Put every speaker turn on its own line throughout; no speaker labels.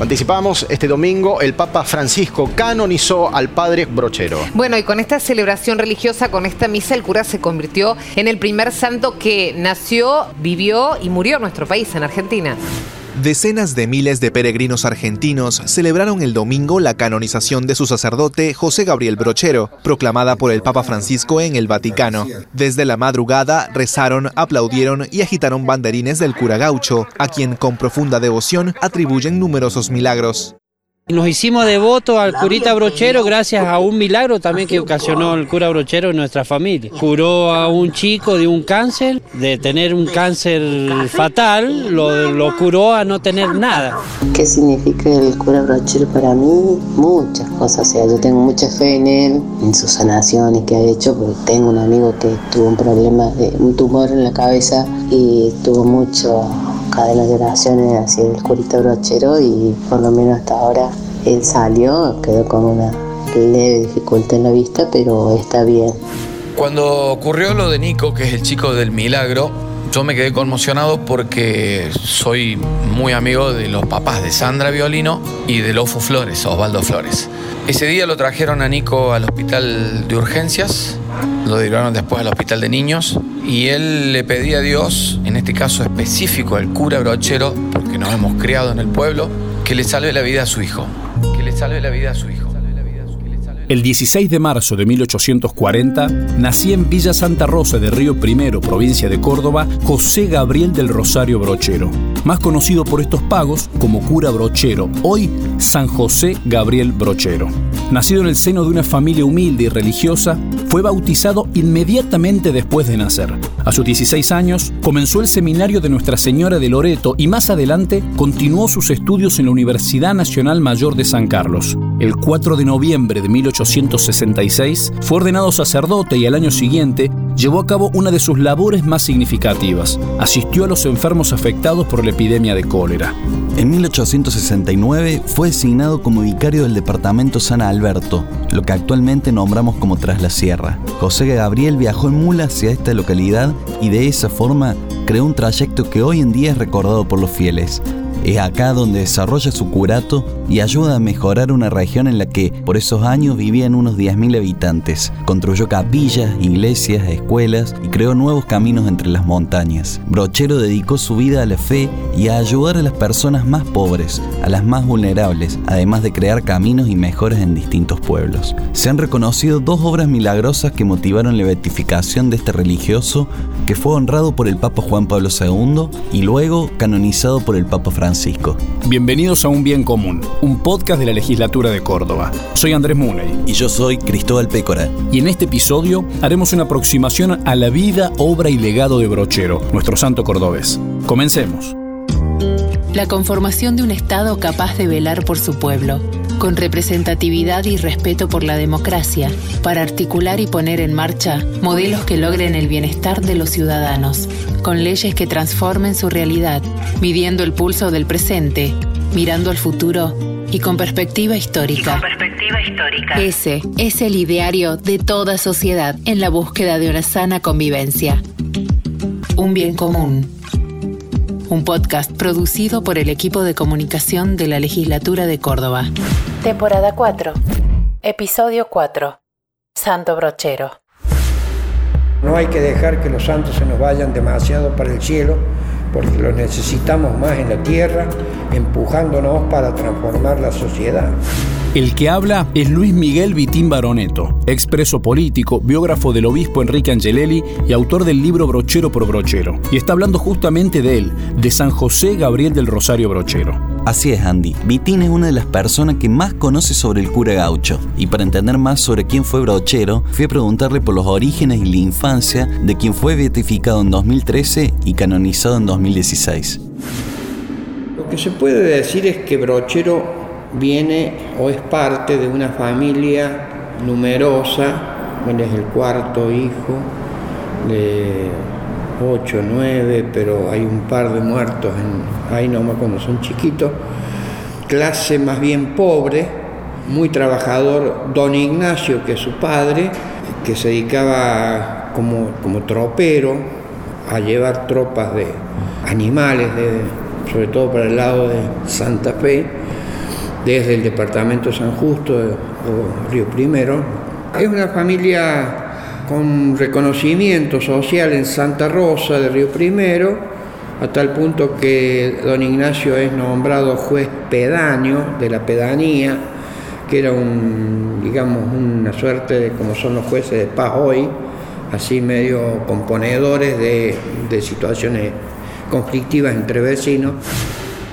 Anticipamos, este domingo el Papa Francisco canonizó al padre Brochero.
Bueno, y con esta celebración religiosa, con esta misa, el cura se convirtió en el primer santo que nació, vivió y murió en nuestro país, en Argentina.
Decenas de miles de peregrinos argentinos celebraron el domingo la canonización de su sacerdote José Gabriel Brochero, proclamada por el Papa Francisco en el Vaticano. Desde la madrugada rezaron, aplaudieron y agitaron banderines del cura gaucho, a quien con profunda devoción atribuyen numerosos milagros.
Nos hicimos devotos al curita brochero gracias a un milagro también que ocasionó el cura brochero en nuestra familia. Curó a un chico de un cáncer, de tener un cáncer fatal, lo, curó a no tener nada.
¿Qué significa el cura brochero para mí? Muchas cosas, o sea, yo tengo mucha fe en él, en sus sanaciones que ha hecho, porque tengo un amigo que tuvo un problema de un tumor en la cabeza y tuvo mucho cadenas de oraciones hacia el curita brochero y por lo menos hasta ahora él salió, quedó con una leve dificultad en la vista, pero está bien.
Cuando ocurrió lo de Nico, que es el chico del milagro, yo me quedé conmocionado porque soy muy amigo de los papás de Sandra Violino y de Lofo Flores, Osvaldo Flores. Ese día lo trajeron a Nico al hospital de urgencias, lo llevaron después al hospital de niños y él le pedía a Dios, en este caso específico al cura brochero, porque nos hemos criado en el pueblo, que le salve la vida a su hijo que le salve la vida a su hijo.
El 16 de marzo de 1840 nacía en Villa Santa Rosa de Río Primero, provincia de Córdoba, José Gabriel del Rosario Brochero, más conocido por estos pagos como cura brochero, hoy San José Gabriel Brochero. Nacido en el seno de una familia humilde y religiosa, fue bautizado inmediatamente después de nacer. A sus 16 años comenzó el seminario de Nuestra Señora de Loreto y más adelante continuó sus estudios en la Universidad Nacional Mayor de San Carlos. El 4 de noviembre de 1866 fue ordenado sacerdote y al año siguiente llevó a cabo una de sus labores más significativas. Asistió a los enfermos afectados por la epidemia de cólera.
En 1869 fue designado como vicario del departamento San Alberto, lo que actualmente nombramos como Tras la Sierra. José Gabriel viajó en mula hacia esta localidad y de esa forma creó un trayecto que hoy en día es recordado por los fieles. Es acá donde desarrolla su curato y ayuda a mejorar una región en la que por esos años vivían unos 10.000 habitantes. Construyó capillas, iglesias, escuelas y creó nuevos caminos entre las montañas. Brochero dedicó su vida a la fe y a ayudar a las personas más pobres, a las más vulnerables, además de crear caminos y mejoras en distintos pueblos. Se han reconocido dos obras milagrosas que motivaron la beatificación de este religioso que fue honrado por el Papa Juan Pablo II y luego canonizado por el Papa Francisco.
Bienvenidos a Un Bien Común un podcast de la legislatura de Córdoba. Soy Andrés Muney.
Y yo soy Cristóbal Pécora.
Y en este episodio haremos una aproximación a la vida, obra y legado de Brochero, nuestro santo cordobés. Comencemos.
La conformación de un Estado capaz de velar por su pueblo, con representatividad y respeto por la democracia, para articular y poner en marcha modelos que logren el bienestar de los ciudadanos, con leyes que transformen su realidad, midiendo el pulso del presente, mirando al futuro y con perspectiva histórica. Ese es el ideario de toda sociedad en la búsqueda de una sana convivencia. Un bien común. Un podcast producido por el equipo de comunicación de la Legislatura de Córdoba. Temporada 4. Episodio 4. Santo Brochero.
No hay que dejar que los santos se nos vayan demasiado para el cielo porque lo necesitamos más en la tierra, empujándonos para transformar la sociedad.
El que habla es Luis Miguel Vitín Baroneto, expreso político, biógrafo del obispo Enrique Angelelli y autor del libro Brochero por Brochero. Y está hablando justamente de él, de San José Gabriel del Rosario Brochero.
Así es, Andy. Vitín es una de las personas que más conoce sobre el cura gaucho. Y para entender más sobre quién fue Brochero, fui a preguntarle por los orígenes y la infancia de quien fue beatificado en 2013 y canonizado en 2016.
Lo que se puede decir es que Brochero viene o es parte de una familia numerosa. Él es el cuarto hijo de 8, 9, pero hay un par de muertos en, ahí nomás cuando son chiquitos. Clase más bien pobre, muy trabajador, don Ignacio, que es su padre, que se dedicaba como, como tropero a llevar tropas de animales, sobre todo para el lado de Santa Fe, desde el departamento San Justo o Río Primero. Es una familia con reconocimiento social en Santa Rosa de Río Primero, a tal punto que don Ignacio es nombrado juez pedáneo de la pedanía, que era un, digamos, una suerte como son los jueces de paz hoy, así medio componedores de, de situaciones conflictivas entre vecinos.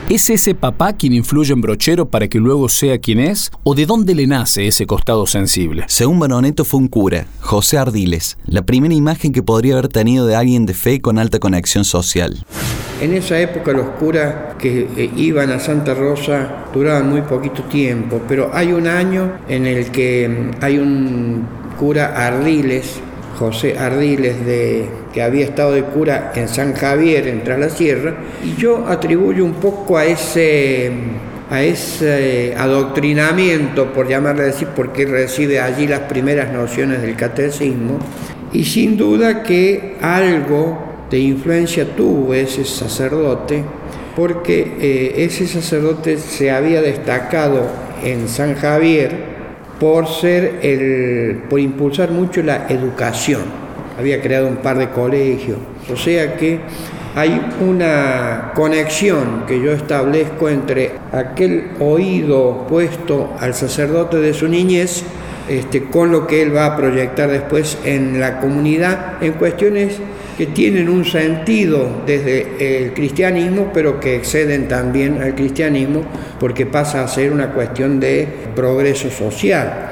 ¿Es ese papá quien influye en Brochero para que luego sea quien es? ¿O de dónde le nace ese costado sensible?
Según Baroneto fue un cura, José Ardiles, la primera imagen que podría haber tenido de alguien de fe con alta conexión social.
En esa época los curas que eh, iban a Santa Rosa duraban muy poquito tiempo, pero hay un año en el que mm, hay un cura Ardiles, José Ardiles, de, que había estado de cura en San Javier, en Tras la Sierra, y yo atribuyo un poco a ese, a ese adoctrinamiento, por llamarle decir, porque recibe allí las primeras nociones del catecismo, y sin duda que algo de influencia tuvo ese sacerdote, porque eh, ese sacerdote se había destacado en San Javier, por ser el, por impulsar mucho la educación. Había creado un par de colegios. O sea que hay una conexión que yo establezco entre aquel oído puesto al sacerdote de su niñez este, con lo que él va a proyectar después en la comunidad en cuestiones que tienen un sentido desde el cristianismo, pero que exceden también al cristianismo, porque pasa a ser una cuestión de progreso social.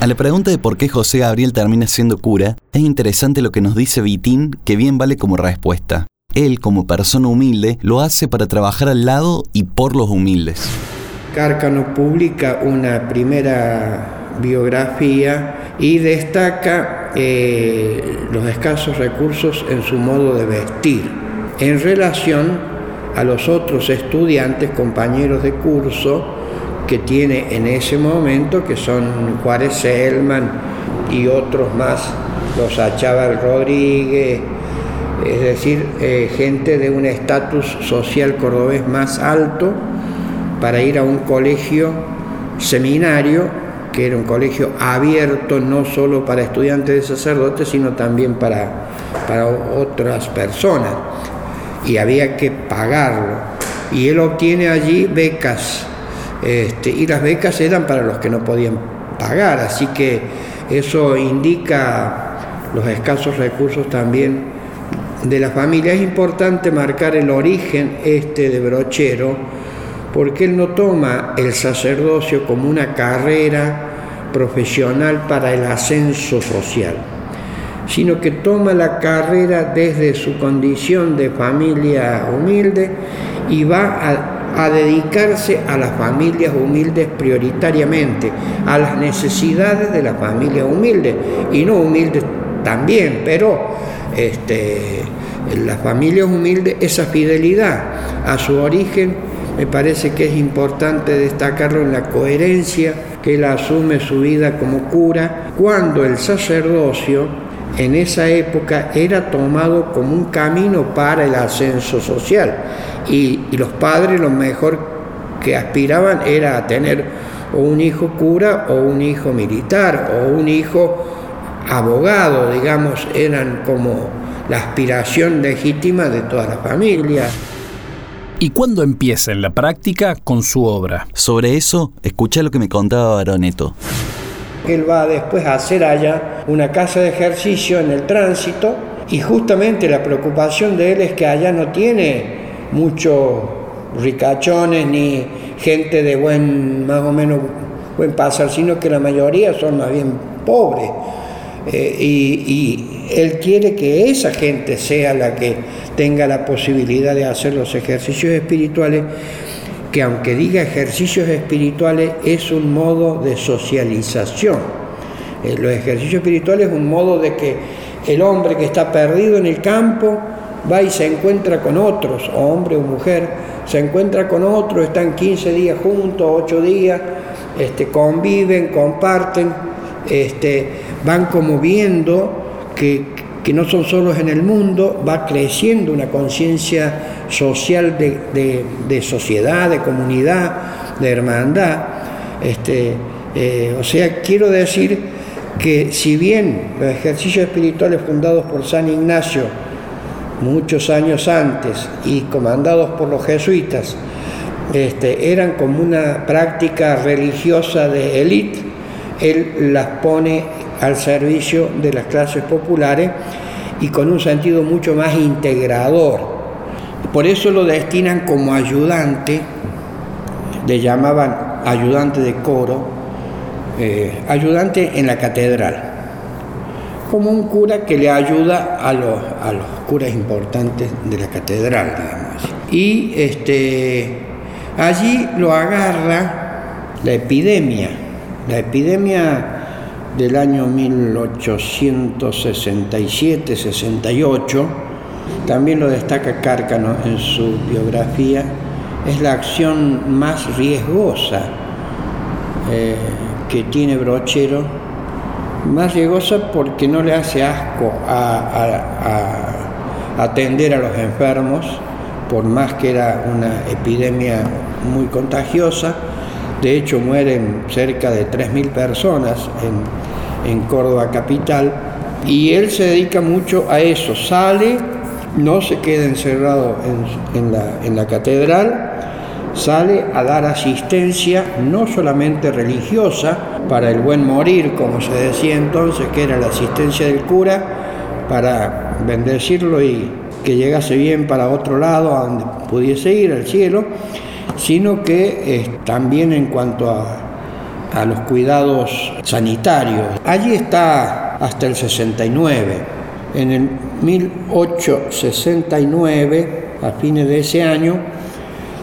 A la pregunta de por qué José Gabriel termina siendo cura, es interesante lo que nos dice Vitín, que bien vale como respuesta. Él, como persona humilde, lo hace para trabajar al lado y por los humildes.
Cárcano publica una primera biografía y destaca eh, los escasos recursos en su modo de vestir en relación a los otros estudiantes, compañeros de curso que tiene en ese momento, que son Juárez Selman y otros más, los Achával Rodríguez, es decir, eh, gente de un estatus social cordobés más alto para ir a un colegio seminario que era un colegio abierto no solo para estudiantes de sacerdotes, sino también para, para otras personas. Y había que pagarlo. Y él obtiene allí becas. Este, y las becas eran para los que no podían pagar. Así que eso indica los escasos recursos también de la familia. Es importante marcar el origen este de Brochero porque él no toma el sacerdocio como una carrera profesional para el ascenso social, sino que toma la carrera desde su condición de familia humilde y va a, dedicarse a las familias humildes prioritariamente, a las necesidades de la familia humilde y no humildes también, pero este, las familias humildes, esa fidelidad a su origen me parece que es importante destacarlo en la coherencia que él asume su vida como cura, cuando el sacerdocio en esa época era tomado como un camino para el ascenso social y, los padres lo mejor que aspiraban era a tener o un hijo cura o un hijo militar o un hijo abogado, digamos, eran como la aspiración legítima de toda la familia.
¿Y cuándo empieza en la práctica con su obra?
Sobre eso, escucha lo que me contaba Baroneto.
Él va después a hacer allá una casa de ejercicio en el tránsito y justamente la preocupación de él es que allá no tiene muchos ricachones ni gente de buen, más o menos buen pasar, sino que la mayoría son más bien pobres. Eh, y él quiere que esa gente sea la que tenga la posibilidad de hacer los ejercicios espirituales, que aunque diga ejercicios espirituales es un modo de socialización. Eh, los ejercicios espirituales es un modo de que el hombre que está perdido en el campo va y se encuentra con otros, o hombre o mujer, se encuentra con otros, están 15 días juntos, 8 días, este, conviven, comparten, este, van como viendo que, no son solos en el mundo, va creciendo una conciencia social de, sociedad, de comunidad, de hermandad. Este, eh, o sea, quiero decir que si bien los ejercicios espirituales fundados por San Ignacio muchos años antes y comandados por los jesuitas este, eran como una práctica religiosa de élite, él las pone al servicio de las clases populares y con un sentido mucho más integrador. Por eso lo destinan como ayudante, le llamaban ayudante de coro, eh, ayudante en la catedral, como un cura que le ayuda a los, a los curas importantes de la catedral, digamos. Y este, allí lo agarra la epidemia, la epidemia del año 1867-68, también lo destaca Cárcano en su biografía, es la acción más riesgosa eh, que tiene Brochero, más riesgosa porque no le hace asco a, atender a los enfermos, por más que era una epidemia muy contagiosa, de hecho mueren cerca de 3.000 personas en, en Córdoba capital, y él se dedica mucho a eso, sale, no se queda encerrado en, la, en la catedral, sale a dar asistencia no solamente religiosa para el buen morir, como se decía entonces, que era la asistencia del cura, para bendecirlo y que llegase bien para otro lado, donde pudiese ir, al cielo, sino que eh, también en cuanto a, a los cuidados sanitarios. Allí está hasta el 69. En el 1869, a fines de ese año,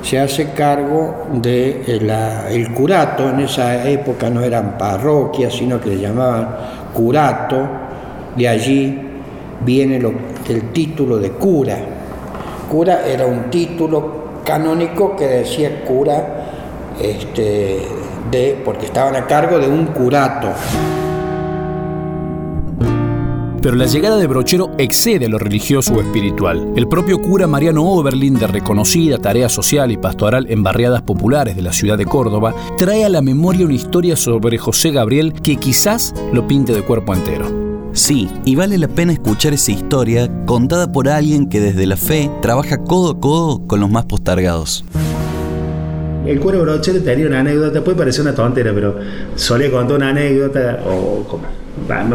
se hace cargo del de eh, curato, en esa época no eran parroquias, sino que le llamaban curato, de allí viene lo, el título de cura. Cura era un título canónico que decía cura este, de, porque estaban a cargo de un curato.
Pero la llegada de Brochero excede lo religioso o espiritual. El propio cura Mariano Oberlin, de reconocida tarea social y pastoral en barriadas populares de la ciudad de Córdoba, trae a la memoria una historia sobre José Gabriel que quizás lo pinte de cuerpo entero.
Sí, y vale la pena escuchar esa historia contada por alguien que desde la fe trabaja codo a codo con los más postergados.
El cura Brochero tenía una anécdota, puede parecer una tontera, pero solía contar una anécdota o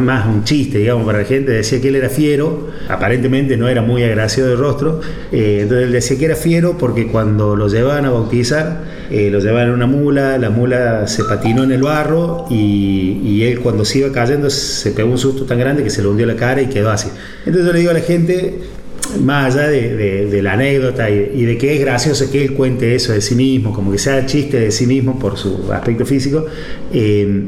más un chiste, digamos, para la gente, decía que él era fiero, aparentemente no era muy agraciado de rostro, eh, entonces él decía que era fiero porque cuando lo llevaban a bautizar, eh, lo llevaban en una mula, la mula se patinó en el barro y, él cuando se iba cayendo se pegó un susto tan grande que se le hundió la cara y quedó así. Entonces yo le digo a la gente, más allá de, la anécdota y, de que es gracioso que él cuente eso de sí mismo, como que sea chiste de sí mismo por su aspecto físico, eh,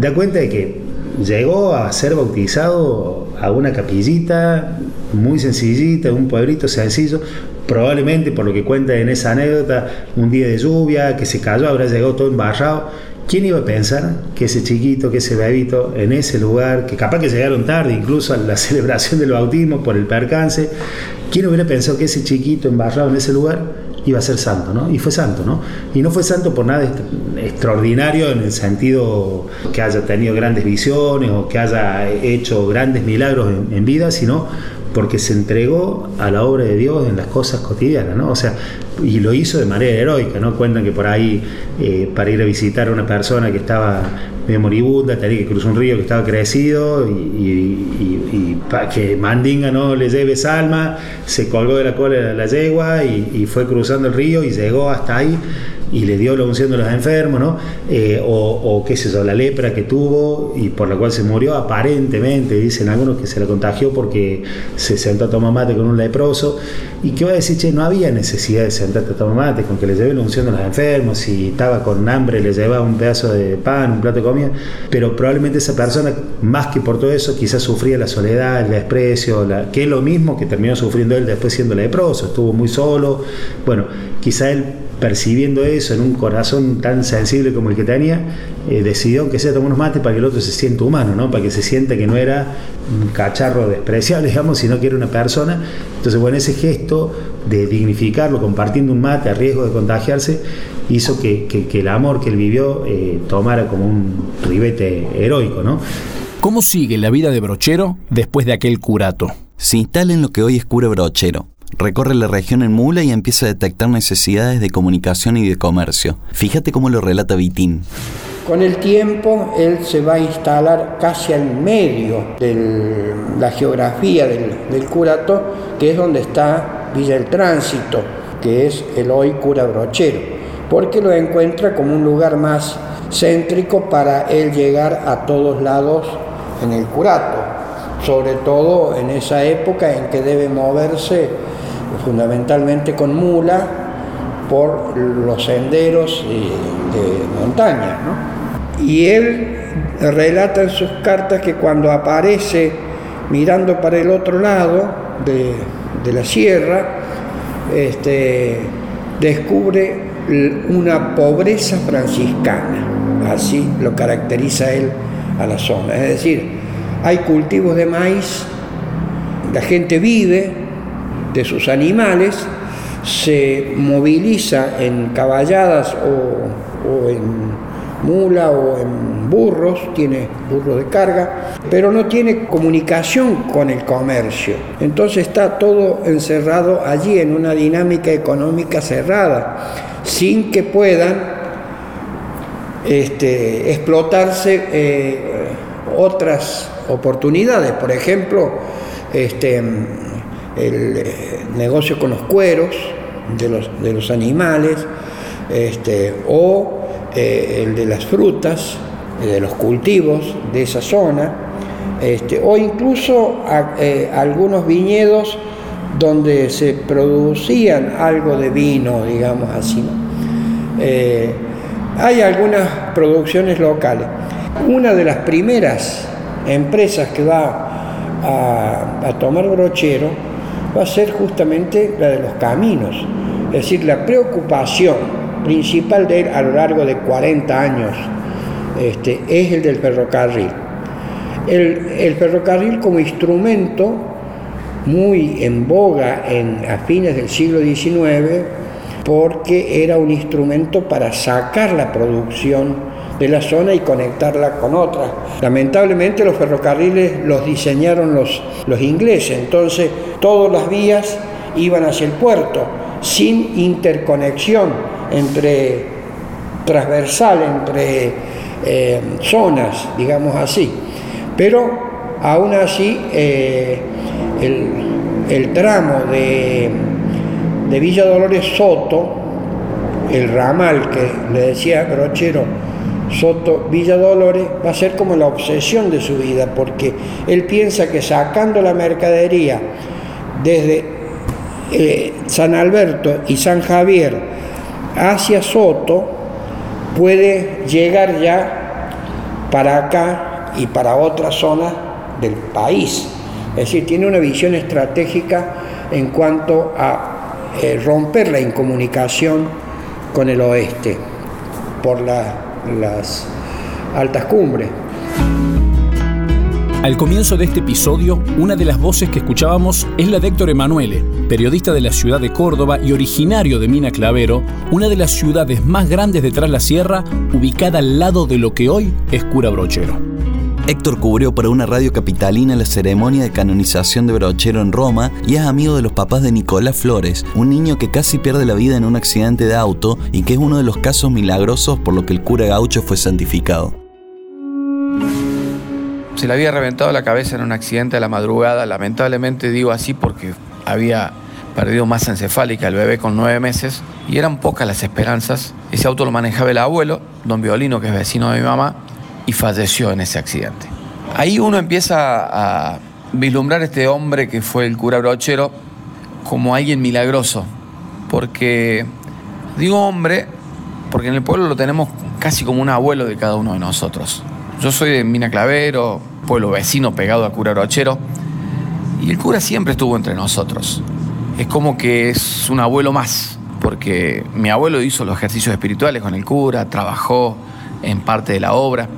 da cuenta de que llegó a ser bautizado a una capillita muy sencillita, un pueblito sencillo, probablemente por lo que cuenta en esa anécdota, un día de lluvia, que se cayó, habrá llegado todo embarrado. ¿Quién iba a pensar que ese chiquito, que ese bebito en ese lugar, que capaz que llegaron tarde incluso a la celebración del bautismo por el percance, quién hubiera pensado que ese chiquito embarrado en ese lugar iba a ser santo, ¿no? Y fue santo, ¿no? Y no fue santo por nada extraordinario en el sentido que haya tenido grandes visiones o que haya hecho grandes milagros en, vida, sino porque se entregó a la obra de Dios en las cosas cotidianas, ¿no? O sea, y lo hizo de manera heroica, ¿no? Cuentan que por ahí, eh, para ir a visitar a una persona que estaba medio moribunda, tenía que cruzar un río que estaba crecido y, para que Mandinga no le lleve salma, se colgó de la cola de la yegua y, fue cruzando el río y llegó hasta ahí y le dio la unción de los enfermos, ¿no? Eh, o, qué sé yo, la lepra que tuvo y por la cual se murió, aparentemente, dicen algunos que se la contagió porque se sentó a tomar mate con un leproso. Y que va a decir, che, no había necesidad de sentarte a tomar mate, con que le lleve la unción de los enfermos, si estaba con hambre le llevaba un pedazo de pan, un plato de comida, pero probablemente esa persona, más que por todo eso, quizás sufría la soledad, el desprecio, la, que es lo mismo que terminó sufriendo él después siendo leproso, estuvo muy solo, bueno, quizá él percibiendo eso en un corazón tan sensible como el que tenía, eh, decidió que sea tomar unos mates para que el otro se sienta humano, ¿no? para que se sienta que no era un cacharro despreciable, digamos, sino que era una persona. Entonces, bueno, ese gesto de dignificarlo compartiendo un mate a riesgo de contagiarse hizo que, el amor que él vivió eh, tomara como un ribete heroico. ¿no?
¿Cómo sigue la vida de Brochero después de aquel curato?
Se instala en lo que hoy es Cura Brochero, Recorre la región en mula y empieza a detectar necesidades de comunicación y de comercio. Fíjate cómo lo relata Vitín.
Con el tiempo, él se va a instalar casi al medio de la geografía del, curato, que es donde está Villa el Tránsito, que es el hoy cura brochero, porque lo encuentra como un lugar más céntrico para él llegar a todos lados en el curato, sobre todo en esa época en que debe moverse fundamentalmente con mula por los senderos de montaña. Y él relata en sus cartas que cuando aparece mirando para el otro lado de, la sierra, este, descubre una pobreza franciscana, así lo caracteriza él a la zona. Es decir, hay cultivos de maíz, la gente vive, de sus animales, se moviliza en caballadas o, en mula o en burros, tiene burros de carga, pero no tiene comunicación con el comercio. Entonces está todo encerrado allí en una dinámica económica cerrada, sin que puedan este, explotarse eh, otras oportunidades. Por ejemplo, este, el eh, negocio con los cueros de los, de los animales, este, o eh, el de las frutas, de los cultivos de esa zona, este, o incluso eh, algunos viñedos donde se producían algo de vino, digamos así. hay algunas producciones locales. Una de las primeras empresas que va a, a tomar brochero va a ser justamente la de los caminos. Es decir, la preocupación principal de él a lo largo de 40 años este, es el del ferrocarril. El, ferrocarril como instrumento muy en boga en, a fines del siglo XIX porque era un instrumento para sacar la producción de la zona y conectarla con otras. Lamentablemente los ferrocarriles los diseñaron los, los ingleses, entonces todas las vías iban hacia el puerto, sin interconexión entre transversal entre eh, zonas, digamos así. Pero aún así eh, el, tramo de, de Villa Dolores Soto, el ramal que le decía Brochero, Soto Villa Dolores va a ser como la obsesión de su vida, porque él piensa que sacando la mercadería desde eh, San Alberto y San Javier hacia Soto, puede llegar ya para acá y para otras zonas del país. Es decir, tiene una visión estratégica en cuanto a eh, romper la incomunicación con el oeste por la las altas cumbres.
Al comienzo de este episodio, una de las voces que escuchábamos es la de Héctor Emanuele, periodista de la ciudad de Córdoba y originario de Mina Clavero, una de las ciudades más grandes detrás la sierra, ubicada al lado de lo que hoy es Cura Brochero.
Héctor cubrió para una radio capitalina la ceremonia de canonización de Brochero en Roma y es amigo de los papás de Nicolás Flores, un niño que casi pierde la vida en un accidente de auto y que es uno de los casos milagrosos por lo que el cura gaucho fue santificado.
Se le había reventado la cabeza en un accidente a la madrugada, lamentablemente digo así porque había perdido masa encefálica el bebé con nueve meses y eran pocas las esperanzas. Ese auto lo manejaba el abuelo, don Violino, que es vecino de mi mamá, y falleció en ese accidente. Ahí uno empieza a vislumbrar a este hombre que fue el cura brochero como alguien milagroso, porque digo hombre, porque en el pueblo lo tenemos casi como un abuelo de cada uno de nosotros. Yo soy de Mina Clavero, pueblo vecino pegado a cura brochero, y el cura siempre estuvo entre nosotros. Es como que es un abuelo más, porque mi abuelo hizo los ejercicios espirituales con el cura, trabajó en parte de la obra,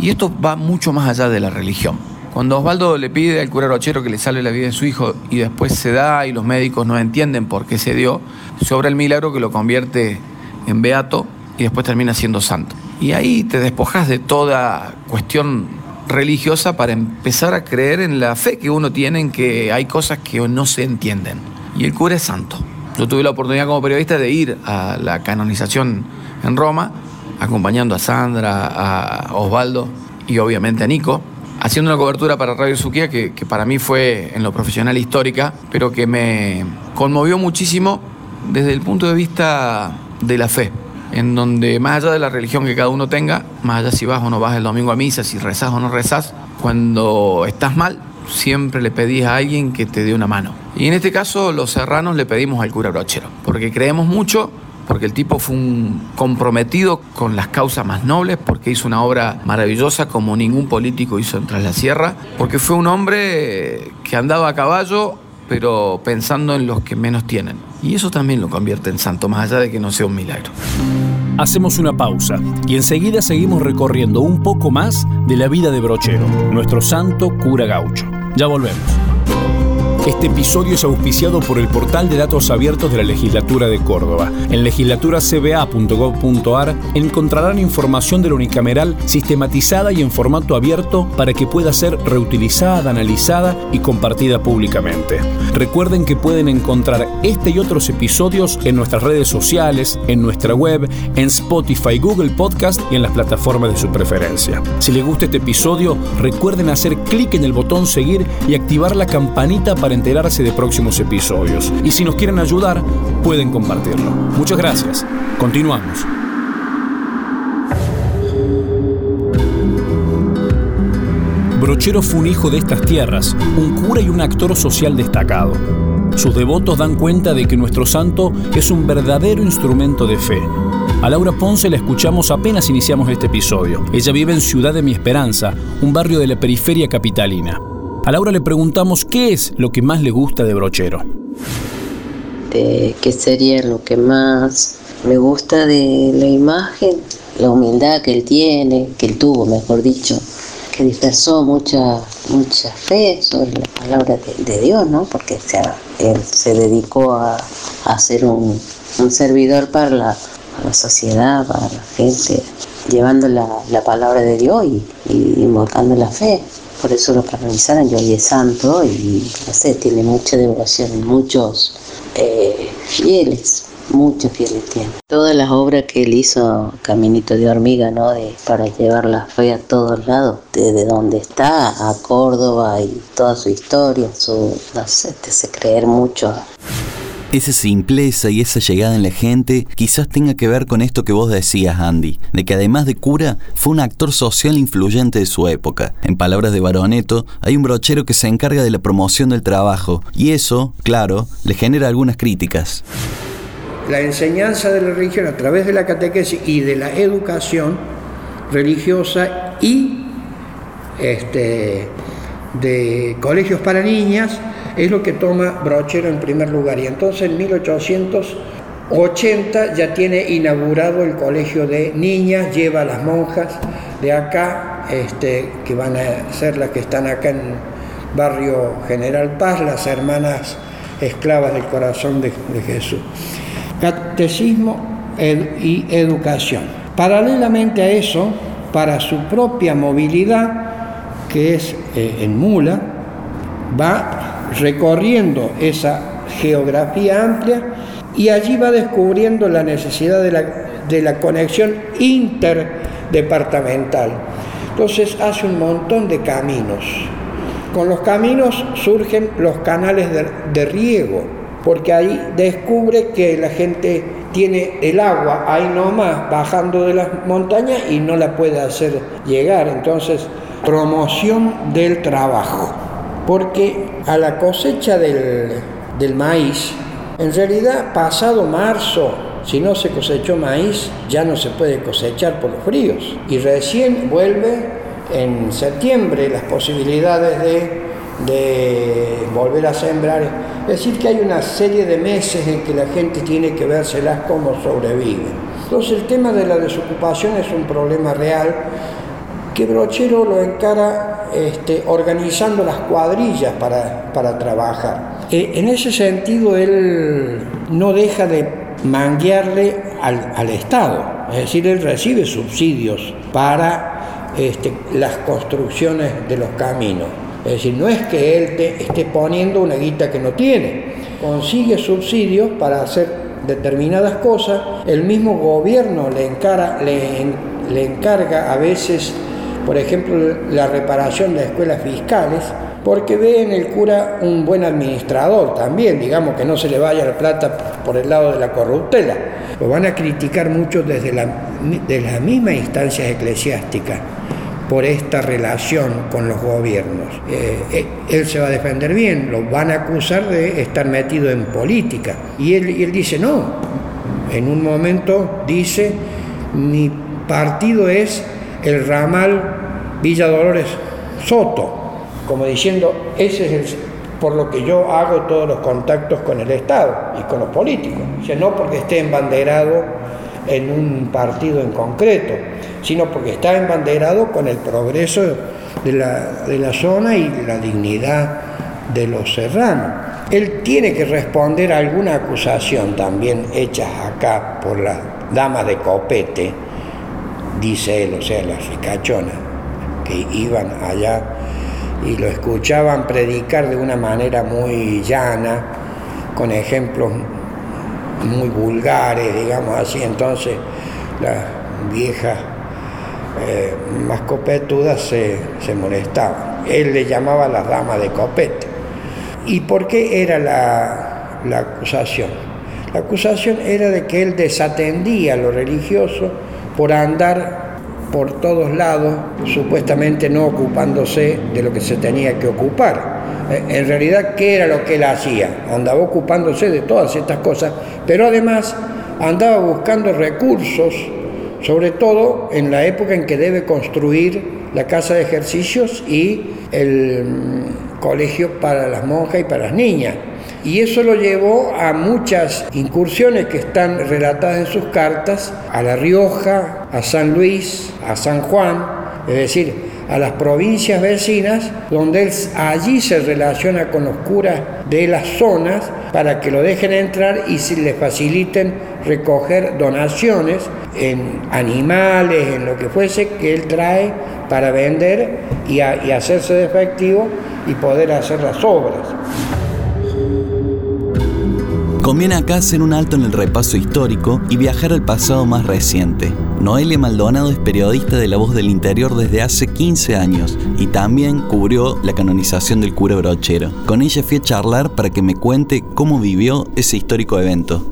y esto va mucho más allá de la religión. Cuando Osvaldo le pide al cura Rochero que le salve la vida de su hijo y después se da y los médicos no entienden por qué se dio, se obra el milagro que lo convierte en beato y después termina siendo santo. Y ahí te despojas de toda cuestión religiosa para empezar a creer en la fe que uno tiene en que hay cosas que no se entienden. Y el cura es santo. Yo tuve la oportunidad como periodista de ir a la canonización en Roma, acompañando a Sandra, a Osvaldo y obviamente a Nico, haciendo una cobertura para Radio Suquía que, que para mí fue en lo profesional histórica, pero que me conmovió muchísimo desde el punto de vista de la fe en donde más allá de la religión que cada uno tenga, más allá si vas o no vas el domingo a misa, si rezás o no rezás, cuando estás mal, siempre le pedís a alguien que te dé una mano. Y en este caso los serranos le pedimos al cura brochero, porque creemos mucho, porque el tipo fue un comprometido con las causas más nobles, porque hizo una obra maravillosa como ningún político hizo en Tras la Sierra, porque fue un hombre que andaba a caballo, pero pensando en los que menos tienen. Y eso también lo convierte en santo, más allá de que no sea un milagro.
Hacemos una pausa y enseguida seguimos recorriendo un poco más de la vida de Brochero, nuestro santo cura gaucho. Ya volvemos. Este episodio es auspiciado por el portal de datos abiertos de la Legislatura de Córdoba. En legislaturacba.gov.ar encontrarán información de la unicameral sistematizada y en formato abierto para que pueda ser reutilizada, analizada y compartida públicamente. Recuerden que pueden encontrar este y otros episodios en nuestras redes sociales, en nuestra web, en Spotify, Google Podcast y en las plataformas de su preferencia. Si les gusta este episodio, recuerden hacer clic en el botón seguir y activar la campanita para enterarse de próximos episodios. Y si nos quieren ayudar, pueden compartirlo. Muchas gracias. Continuamos. Brochero fue un hijo de estas tierras, un cura y un actor social destacado. Sus devotos dan cuenta de que nuestro santo es un verdadero instrumento de fe. A Laura Ponce la escuchamos apenas iniciamos este episodio. Ella vive en Ciudad de Mi Esperanza, un barrio de la periferia capitalina. A Laura le preguntamos qué es lo que más le gusta de Brochero.
De qué sería lo que más me gusta de la imagen, la humildad que él tiene, que él tuvo, mejor dicho, que dispersó mucha, mucha fe sobre la palabra de, de Dios, ¿no? Porque o sea, él se dedicó a, a ser un, un servidor para la, para la sociedad, para la gente, llevando la, la palabra de Dios y, y invocando la fe por eso lo canonizaron y hoy es santo y no sé, tiene mucha devoción, muchos eh, fieles, muchos fieles tiene. Todas las obras que él hizo, Caminito de Hormiga, ¿no? De, para llevar la fe a todos lados, desde donde está, a Córdoba y toda su historia, su, no sé, te hace creer mucho.
Esa simpleza y esa llegada en la gente quizás tenga que ver con esto que vos decías, Andy, de que además de cura, fue un actor social influyente de su época. En palabras de Baroneto, hay un brochero que se encarga de la promoción del trabajo, y eso, claro, le genera algunas críticas.
La enseñanza de la religión a través de la catequesis y de la educación religiosa y este, de colegios para niñas es lo que toma Brochero en primer lugar. Y entonces en 1880 ya tiene inaugurado el colegio de niñas, lleva a las monjas de acá, este, que van a ser las que están acá en barrio General Paz, las hermanas esclavas del corazón de, Jesús. Catecismo y educación. Paralelamente a eso, para su propia movilidad, que es eh, en mula, va recorriendo esa geografía amplia y allí va descubriendo la necesidad de la, de la conexión interdepartamental. Entonces hace un montón de caminos. Con los caminos surgen los canales de, de riego, porque ahí descubre que la gente tiene el agua ahí nomás bajando de las montañas y no la puede hacer llegar. Entonces, promoción del trabajo porque a la cosecha del, del maíz, en realidad pasado marzo, si no se cosechó maíz, ya no se puede cosechar por los fríos. Y recién vuelve en septiembre las posibilidades de de volver a sembrar. Es decir, que hay una serie de meses en que la gente tiene que vérselas cómo sobrevive. Entonces el tema de la desocupación es un problema real que Brochero lo encara este, organizando las cuadrillas para, para trabajar. Eh, en ese sentido, él no deja de manguearle al, al Estado, es decir, él recibe subsidios para este, las construcciones de los caminos. Es decir, no es que él te esté poniendo una guita que no tiene, consigue subsidios para hacer determinadas cosas, el mismo gobierno le, encara, le, le encarga a veces, por ejemplo, la reparación de escuelas fiscales, porque ve en el cura un buen administrador también, digamos que no se le vaya la plata por el lado de la corruptela. Lo van a criticar mucho desde la, de las mismas instancias eclesiásticas por esta relación con los gobiernos. Eh, eh, él se va a defender bien, lo van a acusar de estar metido en política. Y él, y él dice, no, en un momento dice, mi partido es el ramal Villa Dolores Soto, como diciendo, ese es el, por lo que yo hago todos los contactos con el Estado y con los políticos. No porque esté embanderado en un partido en concreto, sino porque está embanderado con el progreso de la, de la zona y la dignidad de los serranos. Él tiene que responder a alguna acusación también hecha acá por la dama de copete, dice él, o sea, las ricachonas, iban allá y lo escuchaban predicar de una manera muy llana, con ejemplos muy vulgares, digamos así. Entonces las viejas eh, más copetudas se, se molestaban. Él le llamaba las damas de copete. ¿Y por qué era la, la acusación? La acusación era de que él desatendía lo religioso por andar por todos lados, supuestamente no ocupándose de lo que se tenía que ocupar. En realidad, ¿qué era lo que él hacía? Andaba ocupándose de todas estas cosas, pero además andaba buscando recursos, sobre todo en la época en que debe construir la casa de ejercicios y el colegio para las monjas y para las niñas. Y eso lo llevó a muchas incursiones que están relatadas en sus cartas, a La Rioja, a San Luis, a San Juan, es decir, a las provincias vecinas, donde él allí se relaciona con los curas de las zonas para que lo dejen entrar y se les faciliten recoger donaciones en animales, en lo que fuese que él trae para vender y, y hacerse de efectivo y poder hacer las obras.
Conviene acá hacer un alto en el repaso histórico y viajar al pasado más reciente. Noelia Maldonado es periodista de La Voz del Interior desde hace 15 años y también cubrió la canonización del cura brochero. Con ella fui a charlar para que me cuente cómo vivió ese histórico evento.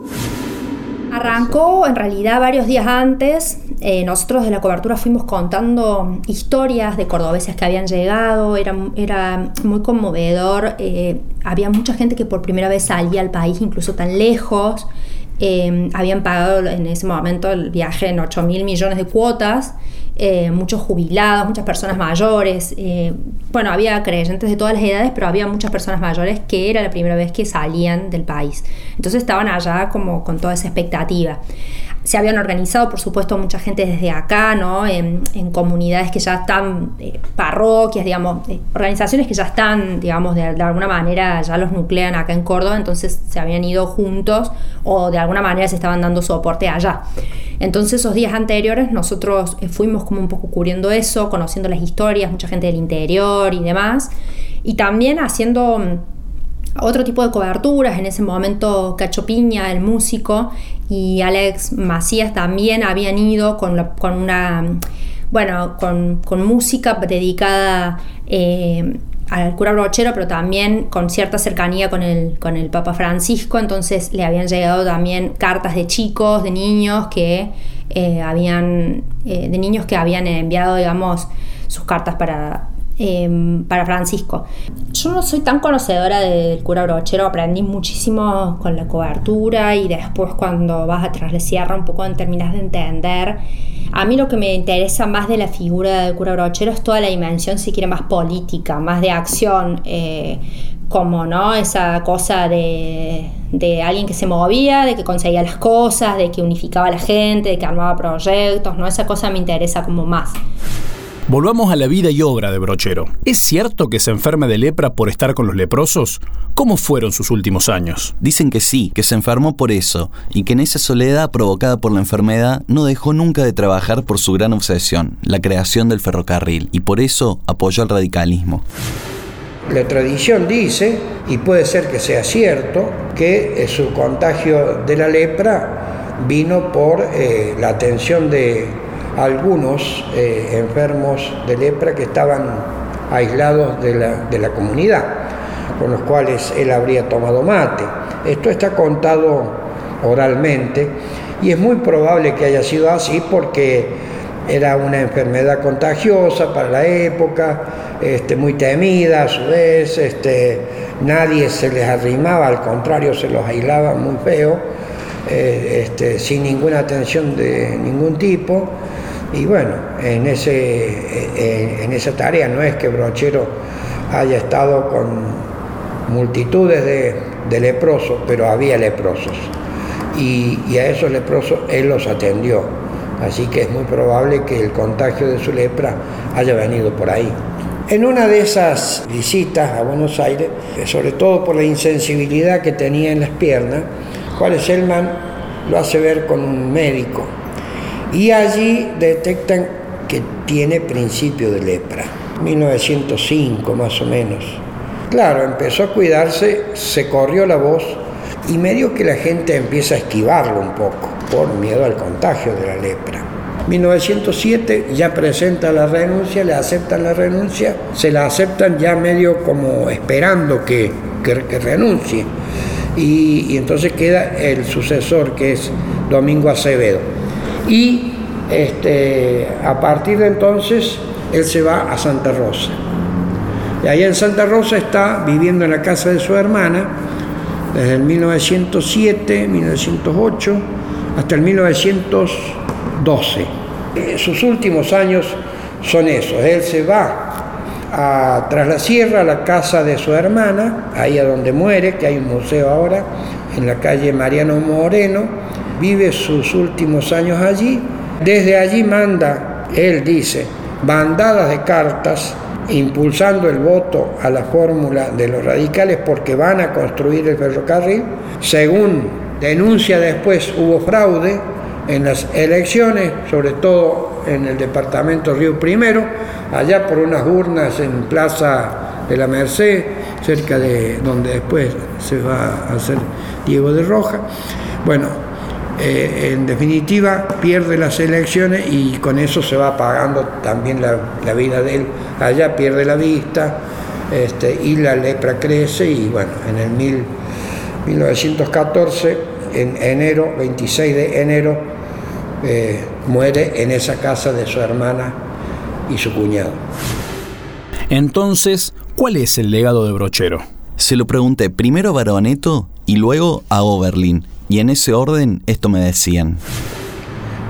Arrancó en realidad varios días antes. Eh, nosotros de la cobertura fuimos contando historias de cordobeses que habían llegado. Era, era muy conmovedor. Eh, había mucha gente que por primera vez salía al país, incluso tan lejos. Eh, habían pagado en ese momento el viaje en 8 mil millones de cuotas. Eh, muchos jubilados, muchas personas mayores. Eh, bueno, había creyentes de todas las edades, pero había muchas personas mayores que era la primera vez que salían del país. Entonces estaban allá como con toda esa expectativa se habían organizado, por supuesto, mucha gente desde acá, ¿no? En, comunidades que ya están, eh, parroquias, digamos, eh, organizaciones que ya están, digamos, de, alguna manera ya los nuclean acá en Córdoba, entonces se habían ido juntos o de alguna manera se estaban dando soporte allá. Entonces esos días anteriores nosotros eh, fuimos como un poco cubriendo eso, conociendo las historias, mucha gente del interior y demás, y también haciendo otro tipo de coberturas. En ese momento Cacho Piña, el músico, y Alex Macías también habían ido con, con una, bueno, con, música dedicada eh, al cura brochero, pero también con cierta cercanía con el, con el Papa Francisco. Entonces le habían llegado también cartas de chicos, de niños que eh, habían, eh, de niños que habían enviado, digamos, sus cartas para Em, para Francisco. Yo no soy tan conocedora del cura brochero, aprendí muchísimo con la cobertura y después cuando vas a tras la sierra un poco terminas de entender. A mí lo que me interesa más de la figura del cura brochero es toda la dimensión, si quiere, más política, más de acción, eh, como no esa cosa de, de, alguien que se movía, de que conseguía las cosas, de que unificaba a la gente, de que armaba proyectos, ¿no? Esa cosa me interesa como más.
Volvamos a la vida y obra de Brochero. ¿Es cierto que se enferme de lepra por estar con los leprosos? ¿Cómo fueron sus últimos años?
Dicen que sí, que se enfermó por eso, y que en esa soledad provocada por la enfermedad no dejó nunca de trabajar por su gran obsesión, la creación del ferrocarril, y por eso apoyó al radicalismo.
La tradición dice, y puede ser que sea cierto, que eh, su contagio de la lepra vino por eh, la atención de algunos eh, enfermos de lepra que estaban aislados de la, de la comunidad, con los cuales él habría tomado mate. Esto está contado oralmente y es muy probable que haya sido así porque era una enfermedad contagiosa para la época, este, muy temida a su vez, este, nadie se les arrimaba, al contrario se los aislaba muy feo, eh, este, sin ninguna atención de ningún tipo. Y bueno, en, ese, en esa tarea no es que Brochero haya estado con multitudes de, leprosos, pero había leprosos. Y, y, a esos leprosos él los atendió. Así que es muy probable que el contagio de su lepra haya venido por ahí. En una de esas visitas a Buenos Aires, sobre todo por la insensibilidad que tenía en las piernas, Juárez Selman lo hace ver con un médico y allí detectan que tiene principio de lepra, 1905 más o menos. Claro, empezó a cuidarse, se corrió la voz y medio que la gente empieza a esquivarlo un poco por miedo al contagio de la lepra. 1907 ya presenta la renuncia, le aceptan la renuncia, se la aceptan ya medio como esperando que, que, renuncie. Y, y entonces queda el sucesor que es Domingo Acevedo y este, a partir de entonces él se va a Santa Rosa. Y ahí en Santa Rosa está viviendo en la casa de su hermana desde el 1907, 1908 hasta el 1912. Sus últimos años son esos. Él se va a, tras la sierra a la casa de su hermana, ahí a donde muere, que hay un museo ahora, en la calle Mariano Moreno, vive sus últimos años allí. Desde allí manda, él dice, bandadas de cartas impulsando el voto a la fórmula de los radicales porque van a construir el ferrocarril. Según denuncia después, hubo fraude en las elecciones, sobre todo en el departamento Río Primero, allá por unas urnas en Plaza de la Merced, cerca de donde después se va a hacer Diego de Roja. Bueno, eh, en definitiva pierde las elecciones y con eso se va pagando también la, vida de él. Allá pierde la vista este, y la lepra crece y bueno, en el 1914, en enero, 26 de enero, eh, muere en esa casa de su hermana y su cuñado.
Entonces, ¿cuál es el legado de Brochero?
Se lo pregunté primero a Baroneto y luego a Oberlin y en ese orden esto me decían.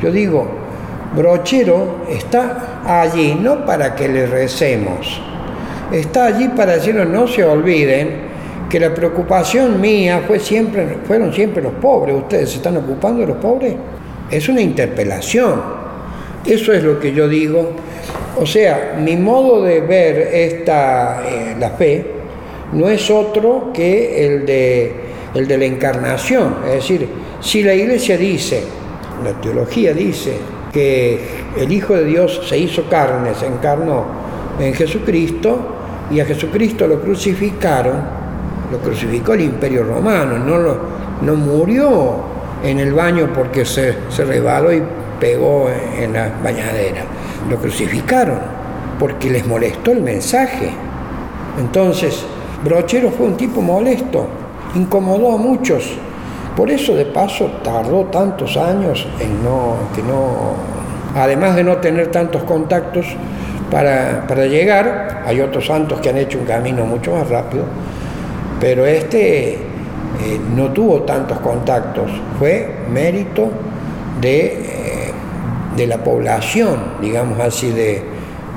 Yo digo, Brochero está allí no para que le recemos, está allí para decirnos no se olviden que la preocupación mía fue siempre, fueron siempre los pobres. ¿Ustedes se están ocupando de los pobres? Es una interpelación. Eso es lo que yo digo. O sea, mi modo de ver esta, eh, la fe no es otro que el de el de la encarnación. Es decir, si la iglesia dice, la teología dice, que el Hijo de Dios se hizo carne, se encarnó en Jesucristo, y a Jesucristo lo crucificaron, lo crucificó el imperio romano, no, lo, no murió en el baño porque se, se resbaló y pegó en la bañadera, lo crucificaron porque les molestó el mensaje. Entonces, Brochero fue un tipo molesto, incomodó a muchos. Por eso de paso tardó tantos años en no, que no, además de no tener tantos contactos para, llegar, hay otros santos que han hecho un camino mucho más rápido, pero este eh, no tuvo tantos contactos, fue mérito de, eh, de la población, digamos así, de,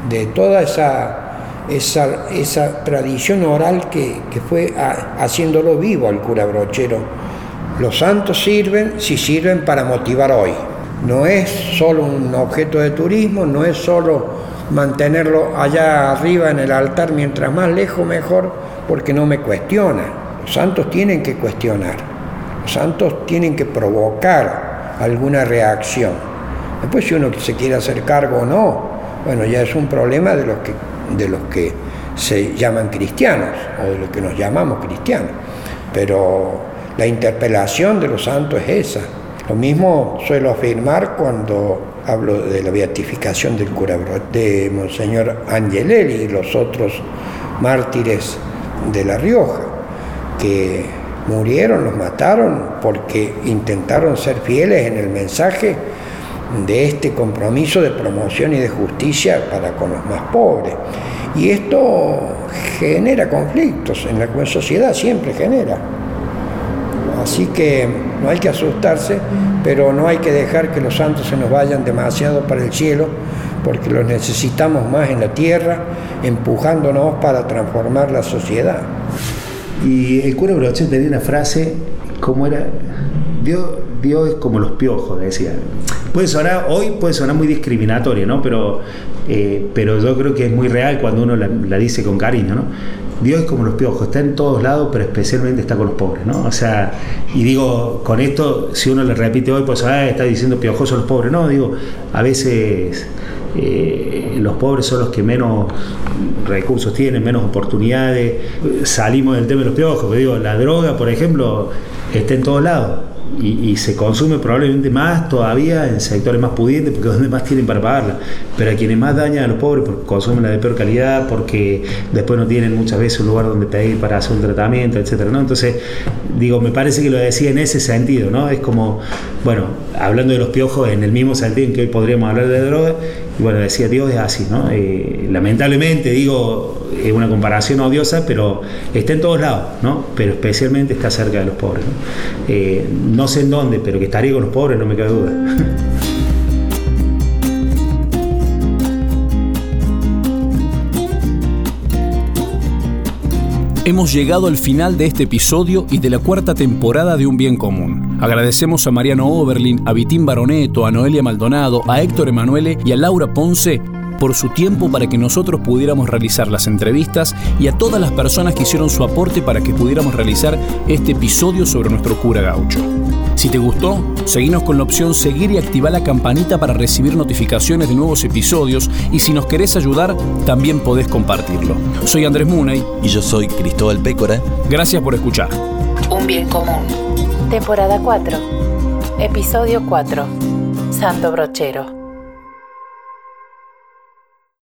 de toda esa, esa, esa, tradición oral que, que fue haciéndolo vivo al cura brochero. Los santos sirven si sirven para motivar hoy. No es solo un objeto de turismo, no es solo mantenerlo allá arriba en el altar, mientras más lejos mejor, porque no me cuestiona. Los santos tienen que cuestionar, los santos tienen que provocar alguna reacción. Después si uno se quiere hacer cargo o no, bueno, ya es un problema de los que, de los que se llaman cristianos o de los que nos llamamos cristianos. Pero la interpelación de los santos es esa. Lo mismo suelo afirmar cuando hablo de la beatificación del cura de Monseñor Angelelli y los otros mártires de La Rioja, que murieron, los mataron porque intentaron ser fieles en el mensaje de este compromiso de promoción y de justicia para con los más pobres. Y esto genera conflictos en la sociedad, siempre genera. Así que no hay que asustarse, pero no hay que dejar que los santos se nos vayan demasiado para el cielo, porque los necesitamos más en la tierra, empujándonos para transformar la sociedad.
Y el cura Broche tenía una frase, como era, Dios, Dios es como los piojos, decía. Puede sonar, hoy puede sonar muy discriminatorio, ¿no? Pero, eh, pero yo creo que es muy real cuando uno la, dice con cariño, ¿no? Dios es como los piojos, está en todos lados, pero especialmente está con los pobres, ¿no? O sea, y digo, con esto, si uno le repite hoy, pues, ah, está diciendo piojosos los pobres, no, digo, a veces eh, los pobres son los que menos recursos tienen, menos oportunidades, salimos del tema de los piojos, digo, la droga, por ejemplo, está en todos lados y, se consume probablemente más todavía en sectores más pudientes porque es donde más tienen para pagarla. Pero a quienes más dañan a los pobres porque consumen la de peor calidad, porque después no tienen muchas veces un lugar donde pedir para hacer un tratamiento, etcétera, ¿no? Entonces, digo, me parece que lo decía en ese sentido, ¿no? Es como, bueno, hablando de los piojos en el mismo sentido en que hoy podríamos hablar de droga, y bueno, decía Dios es así, ¿no? Eh, lamentablemente, digo, es una comparación odiosa, pero está en todos lados, ¿no? Pero especialmente está cerca de los pobres, ¿no? Eh, no sé en dónde, pero que estaría con los pobres, no me cabe duda.
Hemos llegado al final de este episodio y de la cuarta temporada de Un Bien Común. Agradecemos a Mariano Oberlin, a Vitín Baroneto, a Noelia Maldonado, a Héctor Emanuele y a Laura Ponce por su tiempo para que nosotros pudiéramos realizar las entrevistas y a todas las personas que hicieron su aporte para que pudiéramos realizar este episodio sobre nuestro cura gaucho. Si te gustó, seguinos con la opción seguir y activar la campanita para recibir notificaciones de nuevos episodios y si nos querés ayudar, también podés compartirlo. Soy Andrés Munay.
Y yo soy Cristóbal Pécora.
Gracias por escuchar.
Un bien común. Temporada 4. Episodio 4. Santo Brochero.